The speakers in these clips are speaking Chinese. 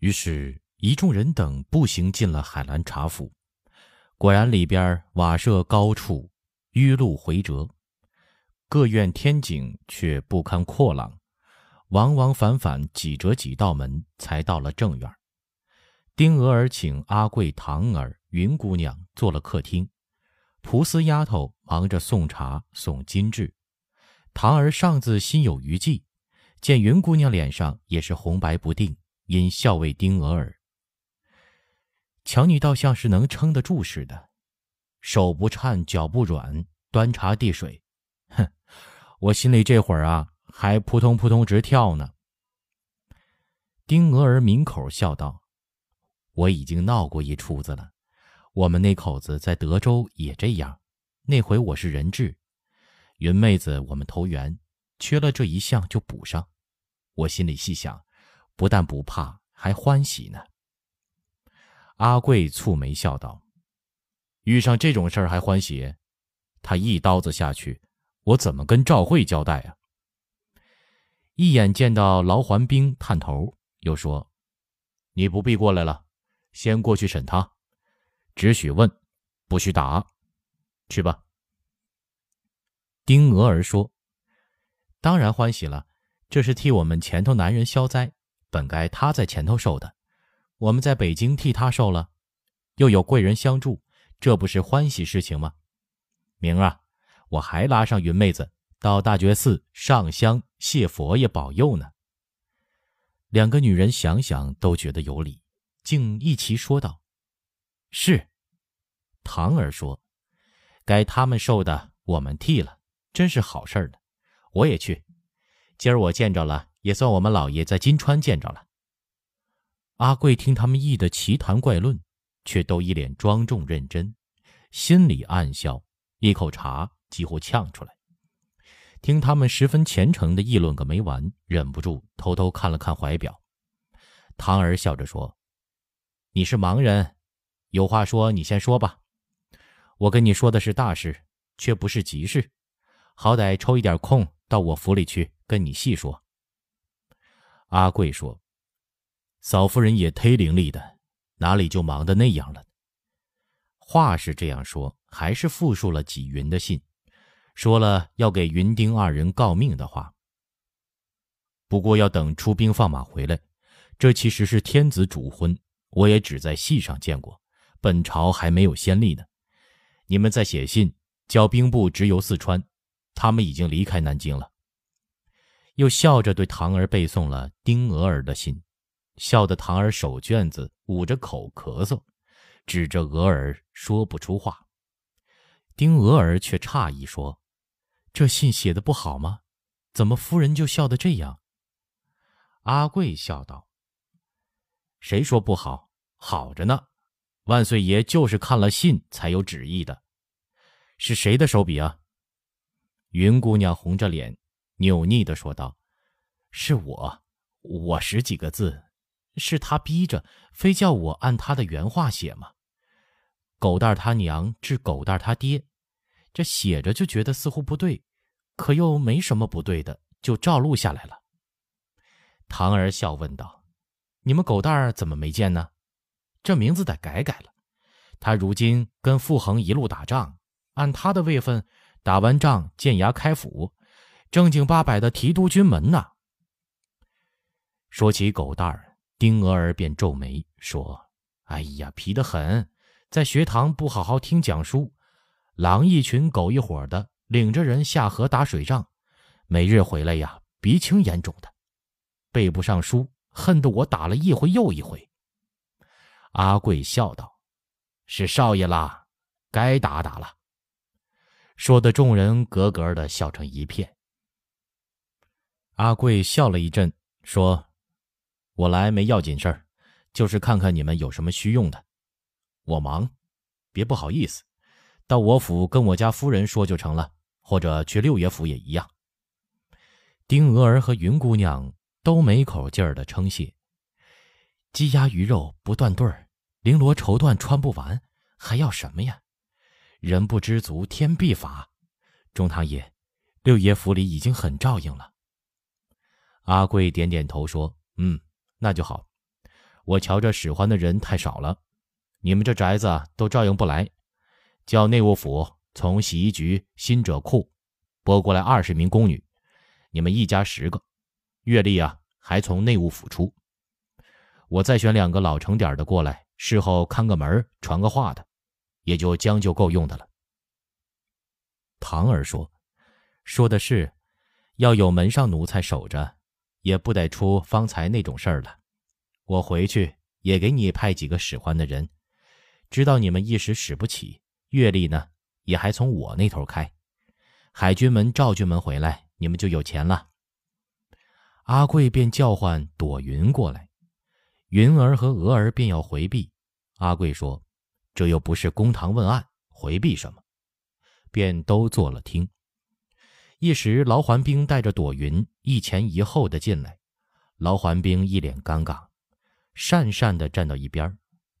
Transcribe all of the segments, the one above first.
于是，一众人等步行进了海兰察府。果然，里边瓦舍高处，迂路回折，各院天井却不堪阔朗，往往反反几折几道门，才到了正院。丁娥儿请阿贵、唐儿、云姑娘坐了客厅，蒲丝丫头忙着送茶、送金质。唐儿上自心有余悸，见云姑娘脸上也是红白不定，因笑谓丁娥儿：“瞧你倒像是能撑得住似的，手不颤，脚不软，端茶递水。哼，我心里这会儿啊，还扑通扑通直跳呢。”丁娥儿抿口笑道：“我已经闹过一出子了，我们那口子在德州也这样，那回我是人质。”云妹子，我们投缘，缺了这一项就补上。我心里细想，不但不怕，还欢喜呢。阿贵蹙眉笑道：“遇上这种事儿还欢喜？他一刀子下去，我怎么跟赵慧交代啊？”一眼见到劳环兵探头，又说：“你不必过来了，先过去审他，只许问，不许打。去吧。”丁娥儿说：“当然欢喜了，这是替我们前头男人消灾，本该他在前头受的，我们在北京替他受了，又有贵人相助，这不是欢喜事情吗？明儿啊，我还拉上云妹子到大觉寺上香谢佛爷保佑呢。”两个女人想想都觉得有理，竟一齐说道：“是。”唐儿说：“该他们受的，我们替了。”真是好事儿呢，我也去。今儿我见着了，也算我们老爷在金川见着了。阿贵听他们议的奇谈怪论，却都一脸庄重认真，心里暗笑，一口茶几乎呛出来。听他们十分虔诚的议论个没完，忍不住偷偷看了看怀表。唐儿笑着说：“你是盲人，有话说你先说吧。我跟你说的是大事，却不是急事。”好歹抽一点空到我府里去跟你细说。阿贵说：“嫂夫人也忒伶俐的，哪里就忙得那样了？”话是这样说，还是复述了纪云的信，说了要给云丁二人告命的话。不过要等出兵放马回来，这其实是天子主婚，我也只在戏上见过，本朝还没有先例呢。你们再写信，叫兵部直邮四川。他们已经离开南京了。又笑着对唐儿背诵了丁娥儿的信，笑得唐儿手绢子捂着口咳嗽，指着娥儿说不出话。丁娥儿却诧异说：“这信写的不好吗？怎么夫人就笑得这样？”阿贵笑道：“谁说不好？好着呢。万岁爷就是看了信才有旨意的。是谁的手笔啊？”云姑娘红着脸，扭捏的说道：“是我，我十几个字，是他逼着，非叫我按他的原话写吗？狗蛋他娘治狗蛋他爹，这写着就觉得似乎不对，可又没什么不对的，就照录下来了。”唐儿笑问道：“你们狗蛋怎么没见呢？这名字得改改了。他如今跟傅恒一路打仗，按他的位分。”打完仗，见衙开府，正经八百的提督军门呢。说起狗蛋儿，丁娥儿便皱眉说：“哎呀，皮得很，在学堂不好好听讲书，狼一群，狗一伙的，领着人下河打水仗，每日回来呀，鼻青眼肿的，背不上书，恨得我打了一回又一回。”阿贵笑道：“是少爷啦，该打打了。”说的众人咯咯的笑成一片。阿贵笑了一阵，说：“我来没要紧事儿，就是看看你们有什么需用的。我忙，别不好意思，到我府跟我家夫人说就成了，或者去六爷府也一样。”丁娥儿和云姑娘都没口劲儿的称谢。鸡鸭鱼肉不断对儿，绫罗绸缎穿不完，还要什么呀？人不知足，天必罚。中堂爷，六爷府里已经很照应了。阿贵点点头说：“嗯，那就好。我瞧着使唤的人太少了，你们这宅子都照应不来，叫内务府从洗衣局新者库拨过来二十名宫女，你们一家十个，月例啊还从内务府出。我再选两个老成点的过来，事后看个门传个话的，也就将就够用的了。唐儿说：“说的是，要有门上奴才守着，也不得出方才那种事儿了。我回去也给你派几个使唤的人，知道你们一时使不起，月例呢也还从我那头开。海军门、赵军门回来，你们就有钱了。”阿贵便叫唤朵云过来，云儿和娥儿便要回避。阿贵说：“这又不是公堂问案，回避什么？”便都坐了听。一时，劳环兵带着朵云一前一后的进来，劳环兵一脸尴尬，讪讪的站到一边。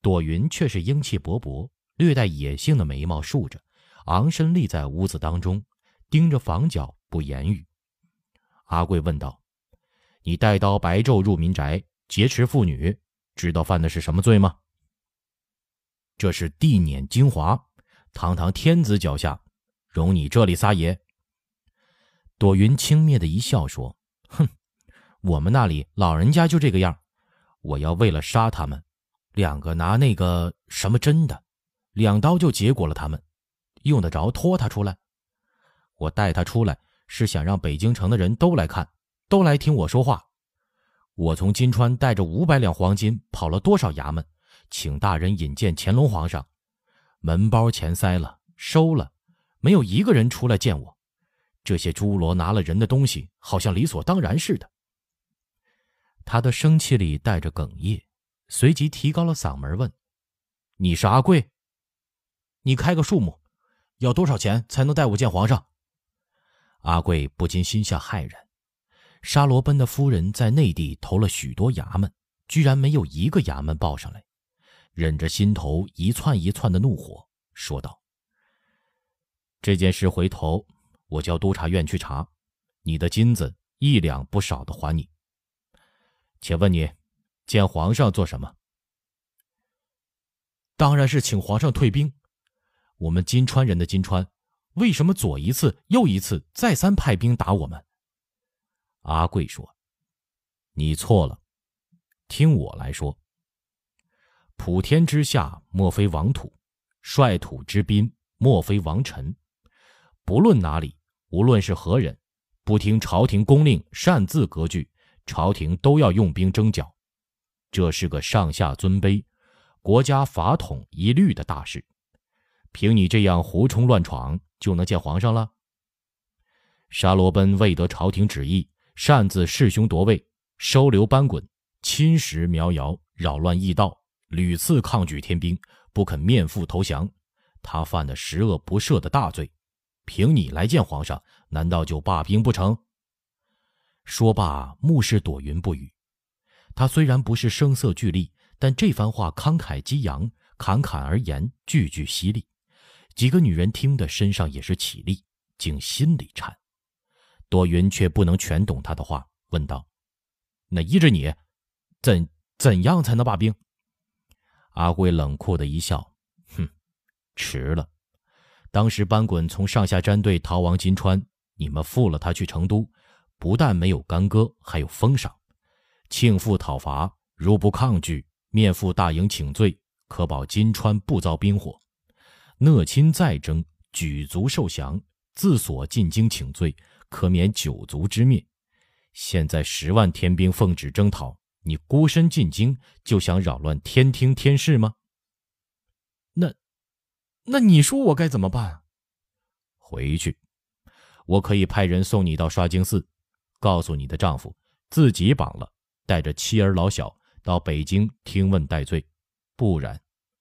朵云却是英气勃勃、略带野性的眉毛竖着，昂身立在屋子当中，盯着房角不言语。阿贵问道：“你带刀白昼入民宅，劫持妇女，知道犯的是什么罪吗？”这是地碾精华，堂堂天子脚下。容你这里撒野。朵云轻蔑的一笑说：“哼，我们那里老人家就这个样。我要为了杀他们，两个拿那个什么针的，两刀就结果了他们，用得着拖他出来？我带他出来是想让北京城的人都来看，都来听我说话。我从金川带着五百两黄金跑了多少衙门，请大人引荐乾隆皇上，门包钱塞了，收了。”没有一个人出来见我，这些侏罗拿了人的东西，好像理所当然似的。他的生气里带着哽咽，随即提高了嗓门问：“你是阿贵？你开个数目，要多少钱才能带我见皇上？”阿贵不禁心下骇然，沙罗奔的夫人在内地投了许多衙门，居然没有一个衙门报上来，忍着心头一窜一窜的怒火，说道。这件事回头，我叫督察院去查，你的金子一两不少的还你。且问你，见皇上做什么？当然是请皇上退兵。我们金川人的金川，为什么左一次右一次再三派兵打我们？阿贵说：“你错了，听我来说。普天之下莫非王土，率土之滨莫非王臣。”不论哪里，无论是何人，不听朝廷公令，擅自割据，朝廷都要用兵征剿。这是个上下尊卑、国家法统一律的大事。凭你这样胡冲乱闯，就能见皇上了？沙罗奔未得朝廷旨意，擅自弑兄夺位，收留班衮，侵蚀苗瑶，扰乱驿道，屡次抗拒天兵，不肯面腹投降。他犯的十恶不赦的大罪。凭你来见皇上，难道就罢兵不成？说罢，目视朵云不语。他虽然不是声色俱厉，但这番话慷慨激扬，侃侃而言，句句犀利。几个女人听得身上也是起立，竟心里颤。朵云却不能全懂他的话，问道：“那依着你，怎怎样才能罢兵？”阿贵冷酷的一笑：“哼，迟了。”当时班衮从上下战队逃亡金川，你们负了他去成都，不但没有干戈，还有封赏。庆父讨伐，如不抗拒，面赴大营请罪，可保金川不遭兵火。讷亲再征，举族受降，自所进京请罪，可免九族之灭。现在十万天兵奉旨征讨，你孤身进京，就想扰乱天听天事吗？那。你说我该怎么办？回去，我可以派人送你到刷经寺，告诉你的丈夫自己绑了，带着妻儿老小到北京听问戴罪，不然，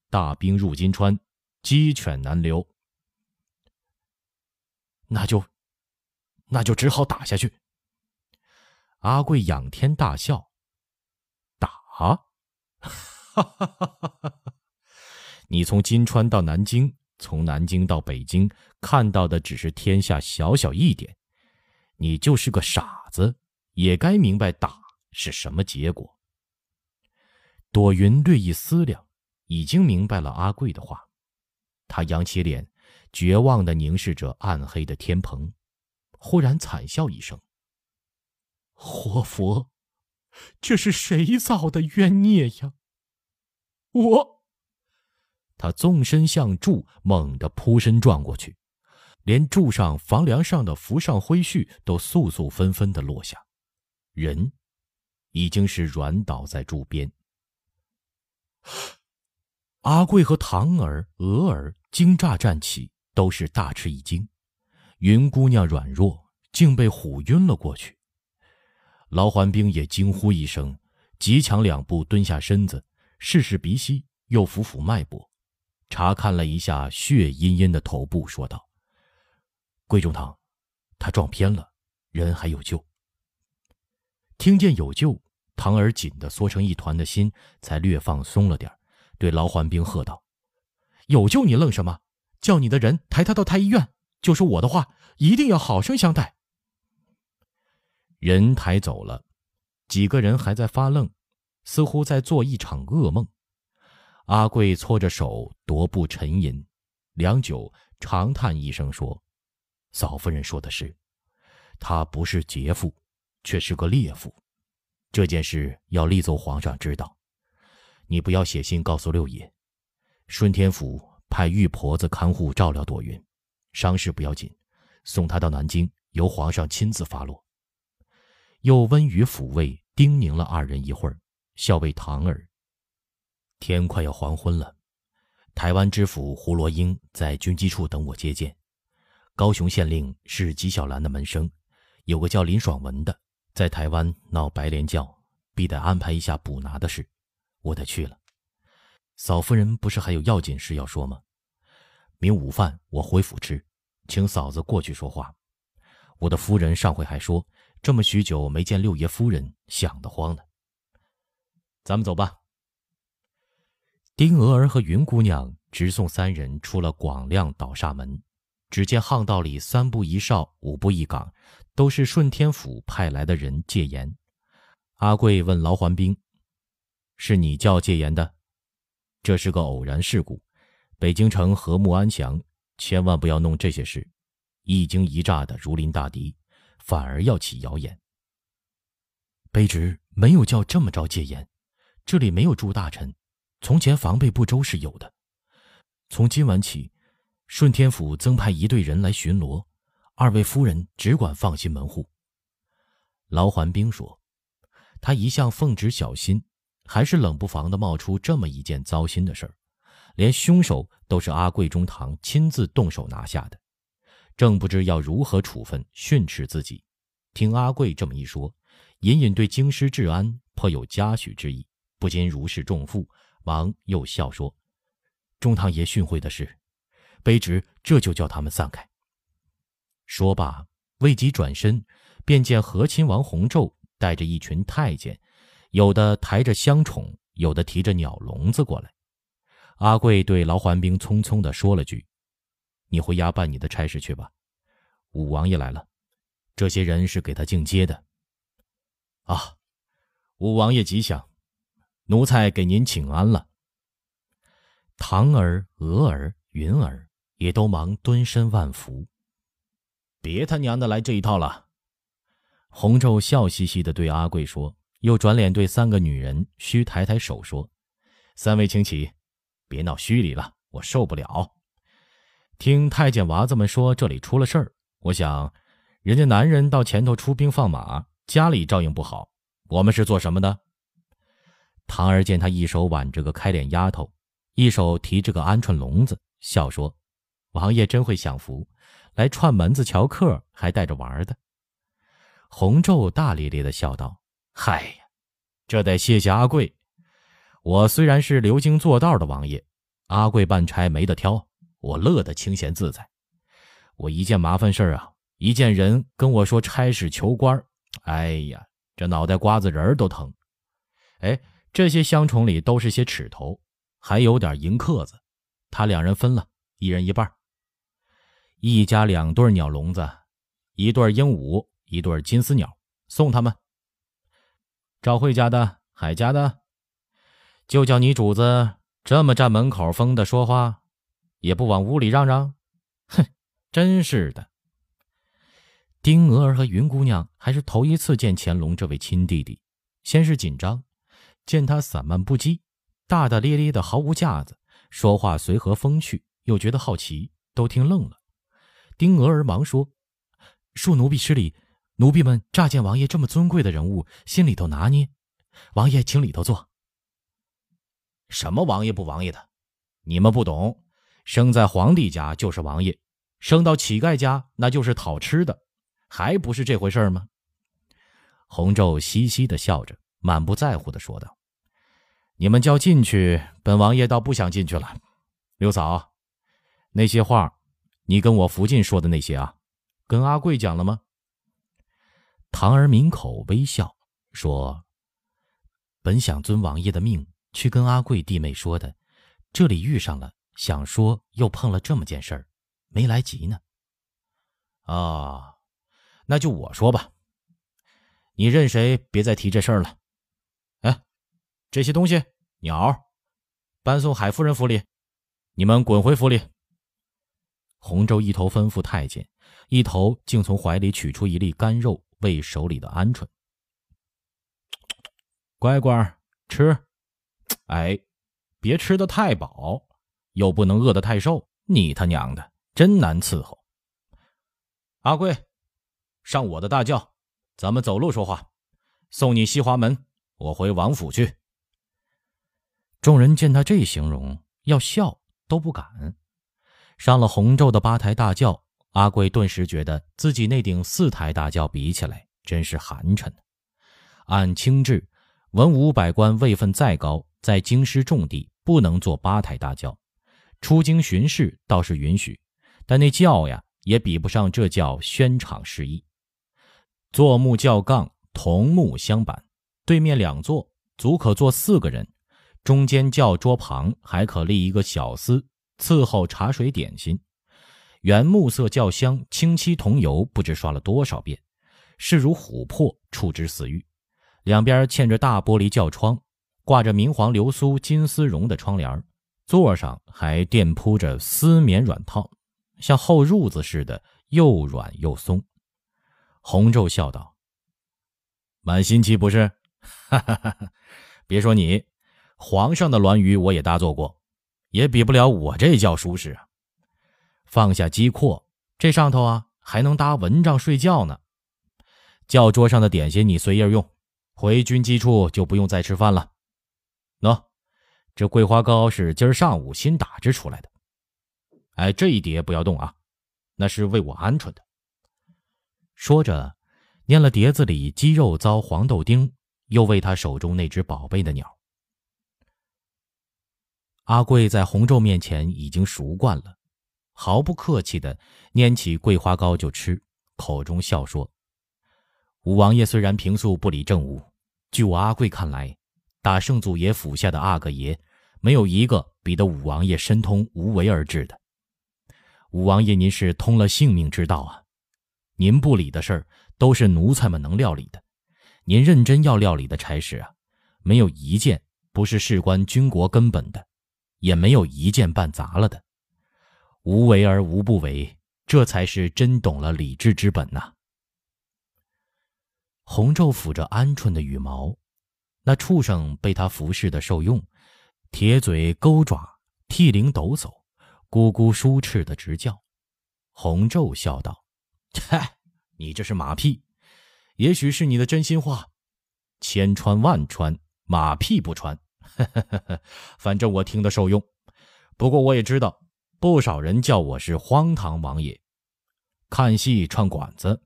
大兵入金川，鸡犬难留。那就，那就只好打下去。阿贵仰天大笑，打？哈哈哈哈哈！你从金川到南京，从南京到北京，看到的只是天下小小一点。你就是个傻子，也该明白打是什么结果。朵云略一思量，已经明白了阿贵的话。他扬起脸，绝望的凝视着暗黑的天棚，忽然惨笑一声：“活佛，这是谁造的冤孽呀？”我。他纵身向柱猛地扑身撞过去，连柱上房梁上的浮上灰絮都簌簌纷纷的落下，人已经是软倒在柱边。阿贵和唐儿、娥儿惊乍站起，都是大吃一惊。云姑娘软弱，竟被唬晕了过去。劳环兵也惊呼一声，急抢两步蹲下身子，试试鼻息，又抚抚脉搏。查看了一下血殷殷的头部，说道：“桂中堂，他撞偏了，人还有救。”听见有救，唐儿紧的缩成一团的心才略放松了点对劳环兵喝道：“有救你愣什么？叫你的人抬他到太医院。就说我的话，一定要好生相待。”人抬走了，几个人还在发愣，似乎在做一场噩梦。阿贵搓着手，踱步沉吟，良久，长叹一声说：“嫂夫人说的是，他不是劫富，却是个劣妇。这件事要立奏皇上知道。你不要写信告诉六爷，顺天府派玉婆子看护照料朵云，伤势不要紧，送她到南京，由皇上亲自发落。”又温语抚慰，叮咛了二人一会儿，笑谓堂儿。天快要黄昏了，台湾知府胡罗英在军机处等我接见。高雄县令是纪晓岚的门生，有个叫林爽文的，在台湾闹白莲教，必得安排一下捕拿的事，我得去了。嫂夫人不是还有要紧事要说吗？明午饭我回府吃，请嫂子过去说话。我的夫人上回还说，这么许久没见六爷夫人，想得慌呢。咱们走吧。丁娥儿和云姑娘直送三人出了广亮倒煞门，只见巷道里三步一哨，五步一岗，都是顺天府派来的人戒严。阿贵问劳环兵：“是你叫戒严的？这是个偶然事故，北京城和睦安详，千万不要弄这些事。一惊一乍的如临大敌，反而要起谣言。卑职没有叫这么着戒严，这里没有诸大臣。”从前防备不周是有的，从今晚起，顺天府增派一队人来巡逻，二位夫人只管放心门户。劳环兵说：“他一向奉旨小心，还是冷不防的冒出这么一件糟心的事儿，连凶手都是阿贵中堂亲自动手拿下的，正不知要如何处分训斥自己。听阿贵这么一说，隐隐对京师治安颇有嘉许之意，不禁如释重负。”王又笑说：“中堂爷训诲的是，卑职这就叫他们散开。”说罢，未及转身，便见和亲王弘昼带着一群太监，有的抬着香宠，有的提着鸟笼子过来。阿贵对劳环兵匆匆地说了句：“你回衙办你的差事去吧。”五王爷来了，这些人是给他进阶的。啊，五王爷吉祥。奴才给您请安了。唐儿、娥儿、云儿也都忙蹲身万福。别他娘的来这一套了！洪昼笑嘻嘻的对阿贵说，又转脸对三个女人虚抬抬手说：“三位请起，别闹虚礼了，我受不了。听太监娃子们说这里出了事儿，我想，人家男人到前头出兵放马，家里照应不好，我们是做什么的？”唐儿见他一手挽着个开脸丫头，一手提着个鹌鹑笼子，笑说：“王爷真会享福，来串门子瞧客，还带着玩的。”洪昼大咧咧的笑道：“嗨呀，这得谢谢阿贵。我虽然是流经做道的王爷，阿贵办差没得挑，我乐得清闲自在。我一件麻烦事儿啊，一见人跟我说差事求官哎呀，这脑袋瓜子仁都疼。哎。”这些香虫里都是些齿头，还有点银壳子，他两人分了，一人一半。一家两对鸟笼子，一对鹦鹉，一对金丝鸟，送他们。赵慧家的、海家的，就叫你主子这么站门口疯的说话，也不往屋里让让？哼，真是的。丁娥儿和云姑娘还是头一次见乾隆这位亲弟弟，先是紧张，见他散漫不羁、大大咧咧的，毫无架子，说话随和风趣，又觉得好奇，都听愣了。丁娥儿忙说：“恕奴婢失礼，奴婢们乍见王爷这么尊贵的人物，心里头拿捏。王爷请里头坐。”什么王爷不王爷的？你们不懂，生在皇帝家就是王爷，生到乞丐家那就是讨吃的，还不是这回事吗？洪昼嘻嘻的笑着，满不在乎的说道：“你们叫进去，本王爷倒不想进去了。刘嫂，那些话，你跟我福晋说的那些啊，跟阿贵讲了吗？”唐儿抿口微笑说：“本想遵王爷的命。”去跟阿贵弟妹说的，这里遇上了，想说又碰了这么件事儿，没来及呢。啊，那就我说吧。你认谁？别再提这事儿了。这些东西，鸟，搬送海夫人府里，你们滚回府里。洪州一头吩咐太监，一头竟从怀里取出一粒干肉喂手里的鹌鹑。乖乖吃。哎，别吃的太饱，又不能饿得太瘦，你他娘的真难伺候。阿贵，上我的大轿，咱们走路说话，送你西华门，我回王府去。众人见他这形容，要笑都不敢。上了洪州的八抬大轿，阿贵顿时觉得自己那顶四抬大轿比起来，真是寒碜。按清制，文武百官位分再高。在京师重地不能坐八抬大轿，出京巡视倒是允许，但那轿呀也比不上这轿宣敞适意。坐木轿杠同木相板，对面两座足可坐四个人，中间轿桌旁还可立一个小厮伺候茶水点心。原木色轿厢清漆桐油，不知刷了多少遍，势如琥珀，触之死玉。两边嵌着大玻璃轿窗。挂着明黄流苏金丝绒的窗帘，座上还垫铺着丝棉软套，像厚褥子似的，又软又松。洪昼笑道：“满新奇不是？哈哈哈哈！别说你，皇上的銮舆我也搭坐过，也比不了我这觉舒适啊。放下机阔，这上头啊还能搭蚊帐睡觉呢。轿桌上的点心你随意用，回军机处就不用再吃饭了。”喏，这桂花糕是今儿上午新打制出来的。哎，这一碟不要动啊，那是为我鹌鹑的。说着，念了碟子里鸡肉糟黄豆丁，又喂他手中那只宝贝的鸟。阿贵在洪昼面前已经熟惯了，毫不客气地拈起桂花糕就吃，口中笑说：“五王爷虽然平素不理政务，据我阿贵看来。”打圣祖爷府下的阿哥爷，没有一个比得五王爷深通无为而治的。五王爷，您是通了性命之道啊！您不理的事儿，都是奴才们能料理的。您认真要料理的差事啊，没有一件不是事关军国根本的，也没有一件办砸了的。无为而无不为，这才是真懂了理智之本呐。红昼抚着鹌鹑的羽毛。那畜生被他服侍的受用，铁嘴钩爪，涕零抖擞，咕咕舒翅的直叫。红昼笑道：“嗨，你这是马屁，也许是你的真心话。千穿万穿，马屁不穿。反正我听得受用。不过我也知道，不少人叫我是荒唐王爷。看戏串馆子。”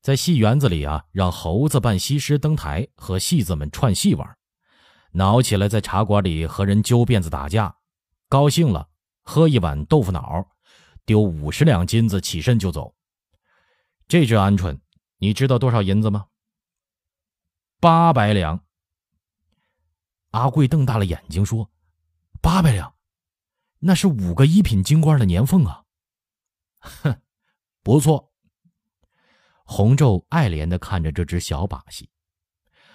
在戏园子里啊，让猴子扮西施登台和戏子们串戏玩，恼起来在茶馆里和人揪辫子打架，高兴了喝一碗豆腐脑，丢五十两金子起身就走。这只鹌鹑，你知道多少银子吗？八百两。阿贵瞪大了眼睛说：“八百两，那是五个一品京官的年俸啊！”哼，不错。洪昼爱怜的看着这只小把戏，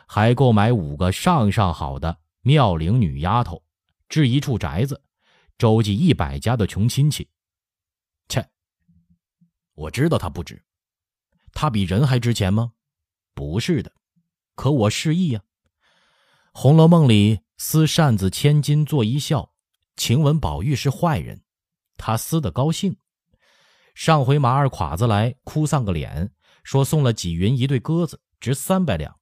还够买五个上上好的妙龄女丫头，置一处宅子，周济一百家的穷亲戚。切，我知道他不值，他比人还值钱吗？不是的，可我示意呀。《红楼梦》里撕扇子千金做一笑，晴雯、宝玉是坏人，他撕得高兴。上回马二侉子来哭丧个脸，说送了纪云一对鸽子，值三百两。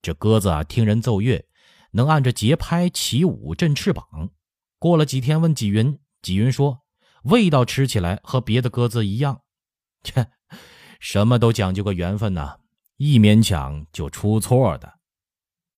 这鸽子啊，听人奏乐，能按着节拍起舞振翅膀。过了几天，问纪云，纪云说味道吃起来和别的鸽子一样。切，什么都讲究个缘分呐，一勉强就出错的。